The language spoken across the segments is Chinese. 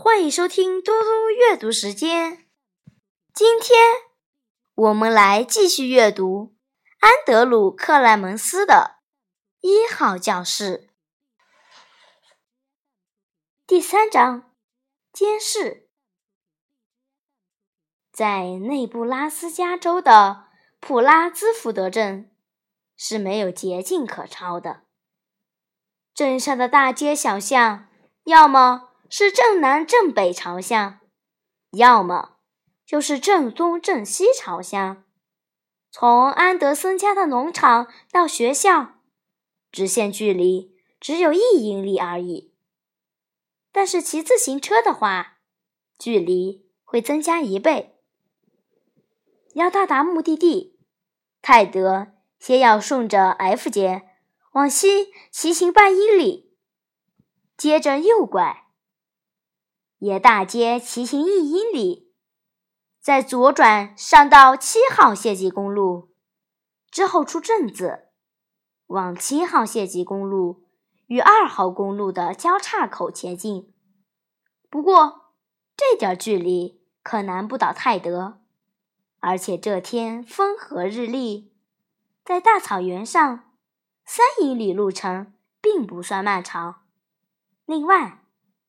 欢迎收听嘟嘟阅读时间。今天我们来继续阅读安德鲁·克莱门斯的《一号教室》第三章：监视。在内布拉斯加州的普拉兹福德镇是没有捷径可抄的。镇上的大街小巷，要么……是正南正北朝向，要么就是正东正西朝向。从安德森家的农场到学校，直线距离只有一英里而已。但是骑自行车的话，距离会增加一倍。要到达目的地，泰德先要顺着 F 街往西骑行半英里，接着右拐。沿大街骑行一英里，再左转上到七号县级公路，之后出镇子，往七号县级公路与二号公路的交叉口前进。不过这点距离可难不倒泰德，而且这天风和日丽，在大草原上，三英里路程并不算漫长。另外，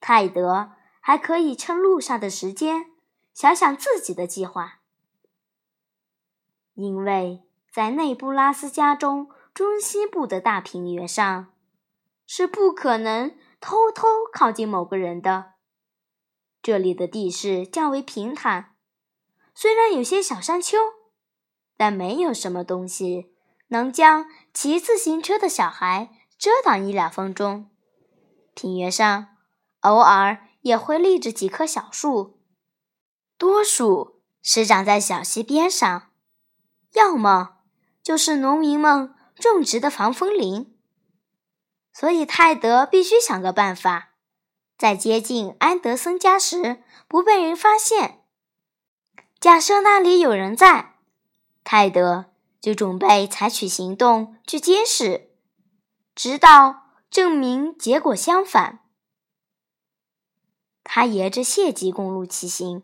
泰德。还可以趁路上的时间想想自己的计划，因为在内布拉斯加州中西部的大平原上，是不可能偷偷靠近某个人的。这里的地势较为平坦，虽然有些小山丘，但没有什么东西能将骑自行车的小孩遮挡一两分钟。平原上偶尔。也会立着几棵小树，多数是长在小溪边上，要么就是农民们种植的防风林。所以泰德必须想个办法，在接近安德森家时不被人发现。假设那里有人在，泰德就准备采取行动去监视，直到证明结果相反。他沿着县级公路骑行，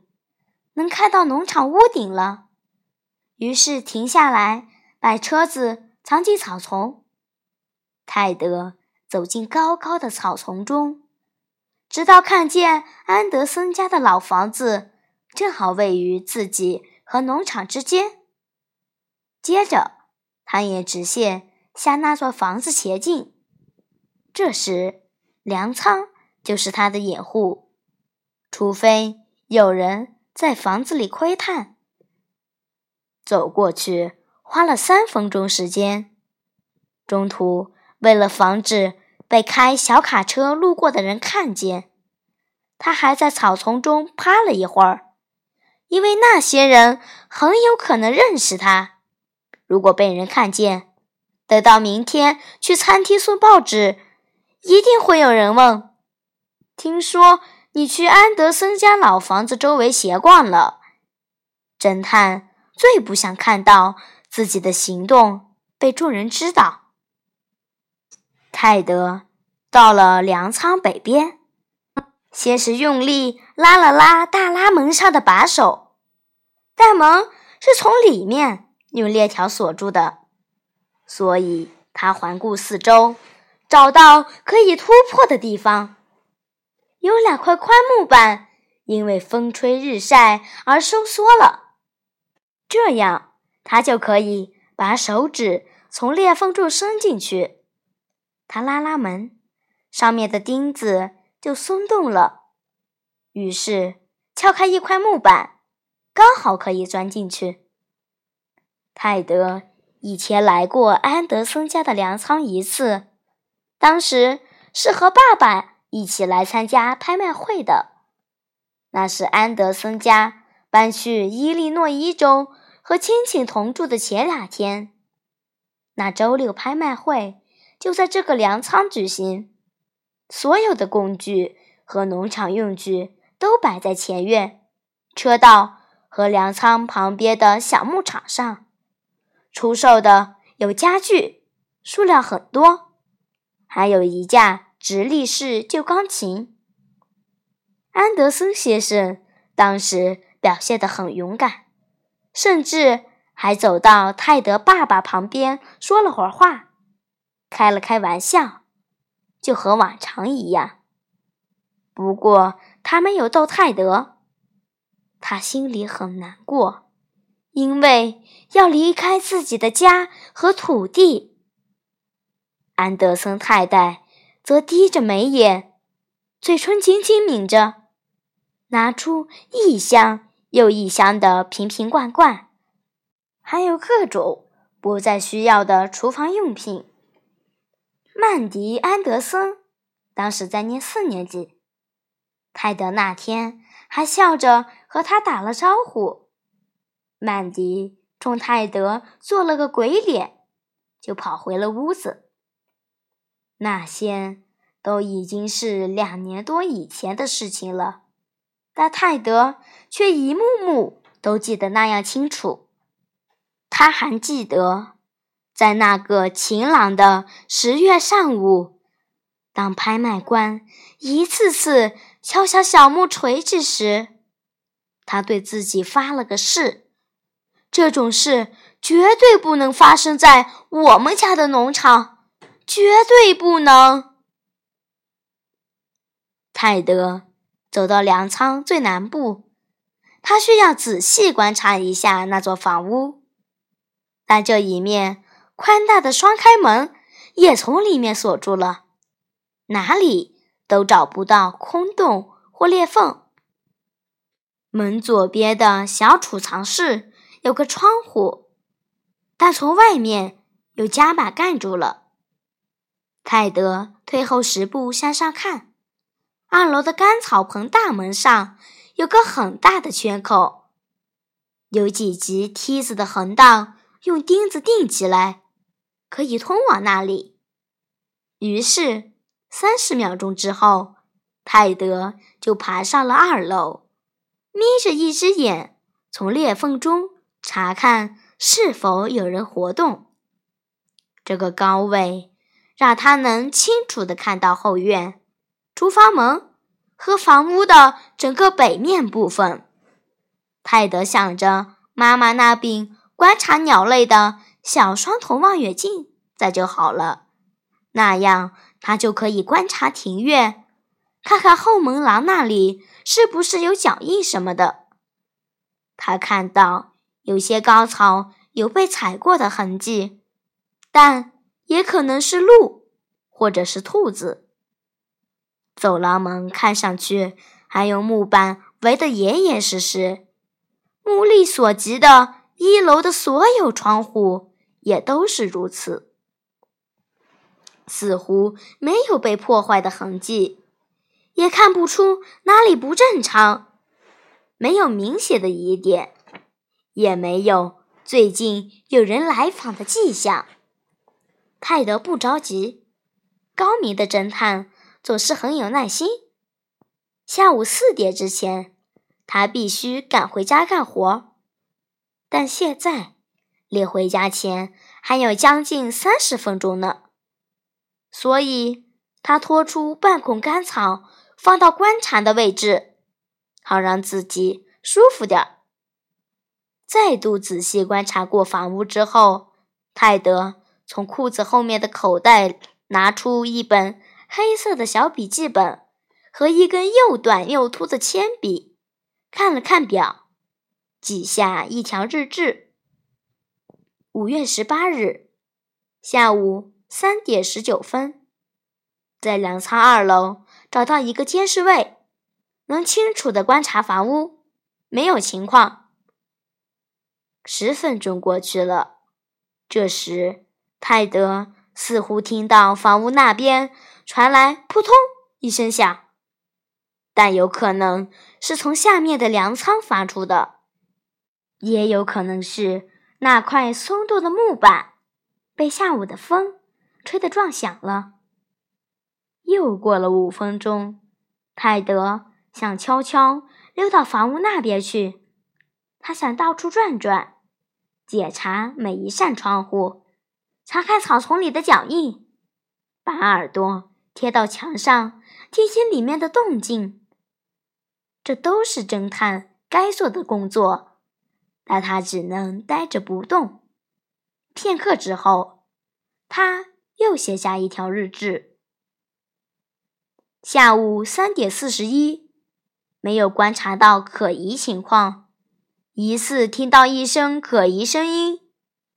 能看到农场屋顶了。于是停下来，把车子藏进草丛。泰德走进高高的草丛中，直到看见安德森家的老房子正好位于自己和农场之间。接着，他沿直线向那座房子前进。这时，粮仓就是他的掩护。除非有人在房子里窥探，走过去花了三分钟时间。中途，为了防止被开小卡车路过的人看见，他还在草丛中趴了一会儿，因为那些人很有可能认识他。如果被人看见，等到明天去餐厅送报纸，一定会有人问：“听说？”你去安德森家老房子周围闲逛了。侦探最不想看到自己的行动被众人知道。泰德到了粮仓北边，先是用力拉了拉大拉门上的把手，但门是从里面用链条锁住的，所以他环顾四周，找到可以突破的地方。有两块宽木板，因为风吹日晒而收缩了，这样他就可以把手指从裂缝处伸进去。他拉拉门，上面的钉子就松动了，于是撬开一块木板，刚好可以钻进去。泰德以前来过安德森家的粮仓一次，当时是和爸爸。一起来参加拍卖会的，那是安德森家搬去伊利诺伊州和亲戚同住的前两天。那周六拍卖会就在这个粮仓举行，所有的工具和农场用具都摆在前院车道和粮仓旁边的小牧场上。出售的有家具，数量很多，还有一架。直立式旧钢琴。安德森先生当时表现得很勇敢，甚至还走到泰德爸爸旁边说了会儿话，开了开玩笑，就和往常一样。不过他没有逗泰德，他心里很难过，因为要离开自己的家和土地。安德森太太则低着眉眼，嘴唇紧紧抿着。拿出一箱又一箱的瓶瓶罐罐，还有各种不再需要的厨房用品。曼迪·安德森当时在念四年级，泰德那天还笑着和他打了招呼。曼迪冲泰德做了个鬼脸，就跑回了屋子。那些都已经是两年多以前的事情了。但泰德却一幕幕都记得那样清楚。他还记得，在那个晴朗的十月上午，当拍卖官一次次敲响小木锤子时，他对自己发了个誓：这种事绝对不能发生在我们家的农场，绝对不能。泰德。走到粮仓最南部，他需要仔细观察一下那座房屋。但这一面宽大的双开门也从里面锁住了，哪里都找不到空洞或裂缝。门左边的小储藏室有个窗户，但从外面有夹板盖住了。泰德退后十步向上看。二楼的干草棚大门上有个很大的缺口，有几级梯子的横道用钉子钉起来，可以通往那里。于是，三十秒钟之后，泰德就爬上了二楼，眯着一只眼从裂缝中查看是否有人活动。这个高位让他能清楚地看到后院。厨房门和房屋的整个北面部分。泰德想着妈妈那柄观察鸟类的小双筒望远镜在就好了，那样他就可以观察庭院，看看后门廊那里是不是有脚印什么的。他看到有些高草有被踩过的痕迹，但也可能是鹿或者是兔子。走廊门看上去还用木板围得严严实实，目力所及的一楼的所有窗户也都是如此，似乎没有被破坏的痕迹，也看不出哪里不正常，没有明显的疑点，也没有最近有人来访的迹象。泰德不着急，高明的侦探。总是很有耐心。下午四点之前，他必须赶回家干活。但现在离回家前还有将近三十分钟呢，所以他拖出半捆干草，放到观察的位置，好让自己舒服点儿。再度仔细观察过房屋之后，泰德从裤子后面的口袋拿出一本。黑色的小笔记本和一根又短又粗的铅笔，看了看表，记下一条日志：五月十八日下午三点十九分，在粮仓二楼找到一个监视位，能清楚的观察房屋，没有情况。十分钟过去了，这时泰德似乎听到房屋那边。传来扑通一声响，但有可能是从下面的粮仓发出的，也有可能是那块松动的木板被下午的风吹得撞响了。又过了五分钟，泰德想悄悄溜到房屋那边去，他想到处转转，检查每一扇窗户，查看草丛里的脚印，把耳朵。贴到墙上，听听里面的动静。这都是侦探该做的工作，但他只能呆着不动。片刻之后，他又写下一条日志：下午三点四十一，没有观察到可疑情况，疑似听到一声可疑声音，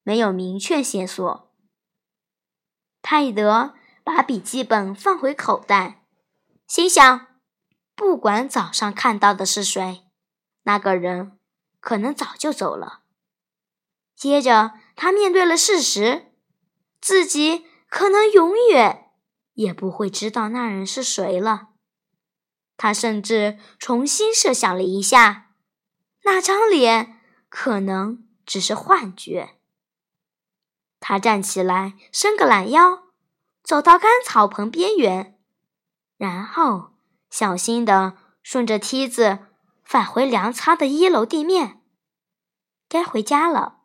没有明确线索。泰德把笔记本放回口袋，心想：不管早上看到的是谁，那个人可能早就走了。接着，他面对了事实：自己可能永远也不会知道那人是谁了。他甚至重新设想了一下，那张脸可能只是幻觉。他站起来，伸个懒腰，走到干草棚边缘，然后小心地顺着梯子返回粮仓的一楼地面。该回家了。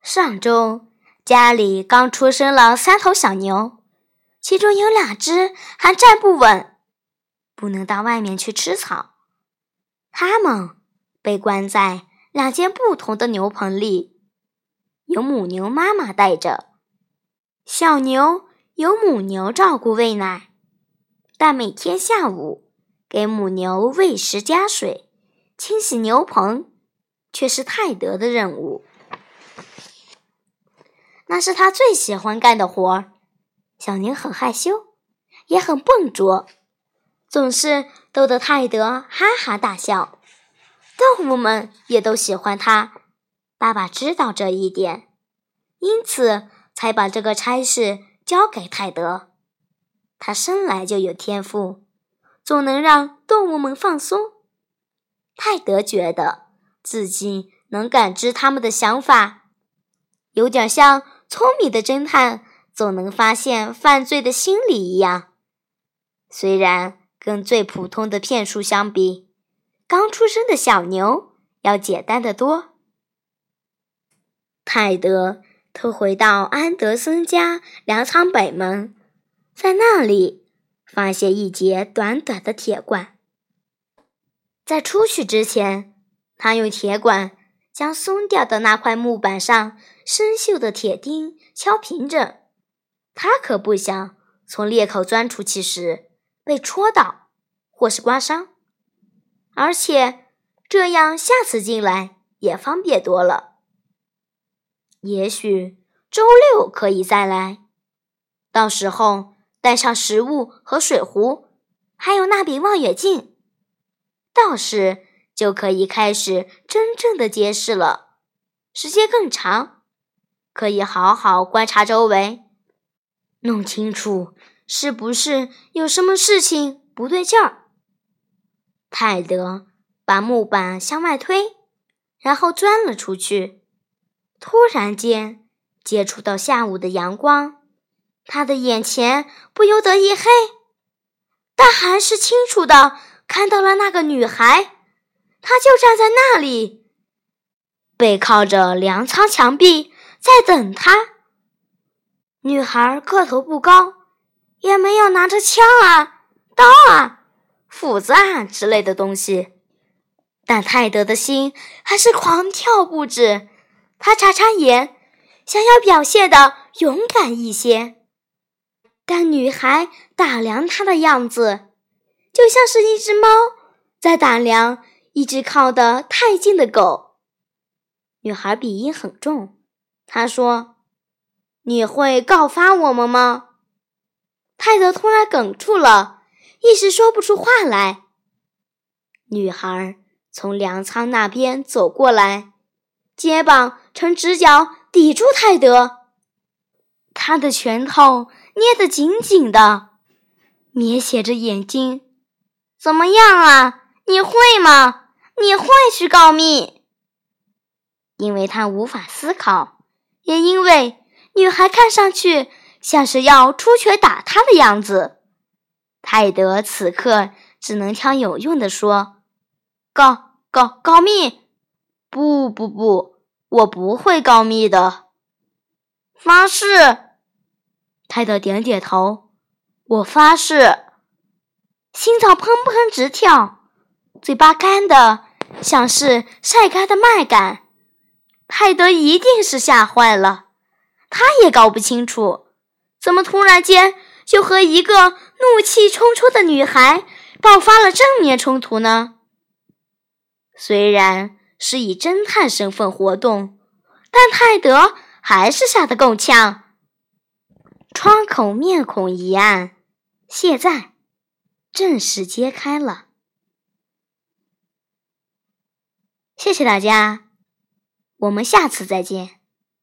上周家里刚出生了三头小牛，其中有两只还站不稳，不能到外面去吃草。它们被关在两间不同的牛棚里。由母牛妈妈带着，小牛由母牛照顾喂奶，但每天下午给母牛喂食加水、清洗牛棚，却是泰德的任务。那是他最喜欢干的活儿。小牛很害羞，也很笨拙，总是逗得泰德哈哈大笑。动物们也都喜欢他。爸爸知道这一点，因此才把这个差事交给泰德。他生来就有天赋，总能让动物们放松。泰德觉得自己能感知他们的想法，有点像聪明的侦探总能发现犯罪的心理一样。虽然跟最普通的骗术相比，刚出生的小牛要简单的多。泰德偷回到安德森家粮仓北门，在那里发现一节短短的铁管。在出去之前，他用铁管将松掉的那块木板上生锈的铁钉敲平整。他可不想从裂口钻出去时被戳到或是刮伤，而且这样下次进来也方便多了。也许周六可以再来，到时候带上食物和水壶，还有那柄望远镜，到时就可以开始真正的揭示了。时间更长，可以好好观察周围，弄清楚是不是有什么事情不对劲儿。泰德把木板向外推，然后钻了出去。突然间，接触到下午的阳光，他的眼前不由得一黑，但还是清楚的看到了那个女孩，她就站在那里，背靠着粮仓墙壁，在等他。女孩个头不高，也没有拿着枪啊、刀啊、斧子啊之类的东西，但泰德的心还是狂跳不止。他眨眨眼，想要表现的勇敢一些，但女孩打量他的样子，就像是一只猫在打量一只靠得太近的狗。女孩鼻音很重，她说：“你会告发我们吗？”泰德突然哽住了，一时说不出话来。女孩从粮仓那边走过来。肩膀呈直角抵住泰德，他的拳头捏得紧紧的，眯斜着眼睛。怎么样啊？你会吗？你会去告密？因为他无法思考，也因为女孩看上去像是要出拳打他的样子，泰德此刻只能挑有用的说：“告告告密！不不不。”我不会告密的，发誓。泰德点点头，我发誓。心脏砰砰直跳，嘴巴干的像是晒干的麦秆。泰德一定是吓坏了，他也搞不清楚，怎么突然间就和一个怒气冲冲的女孩爆发了正面冲突呢？虽然是以侦探身份活动，但泰德还是吓得够呛。窗口面孔一暗，现在正式揭开了。谢谢大家，我们下次再见。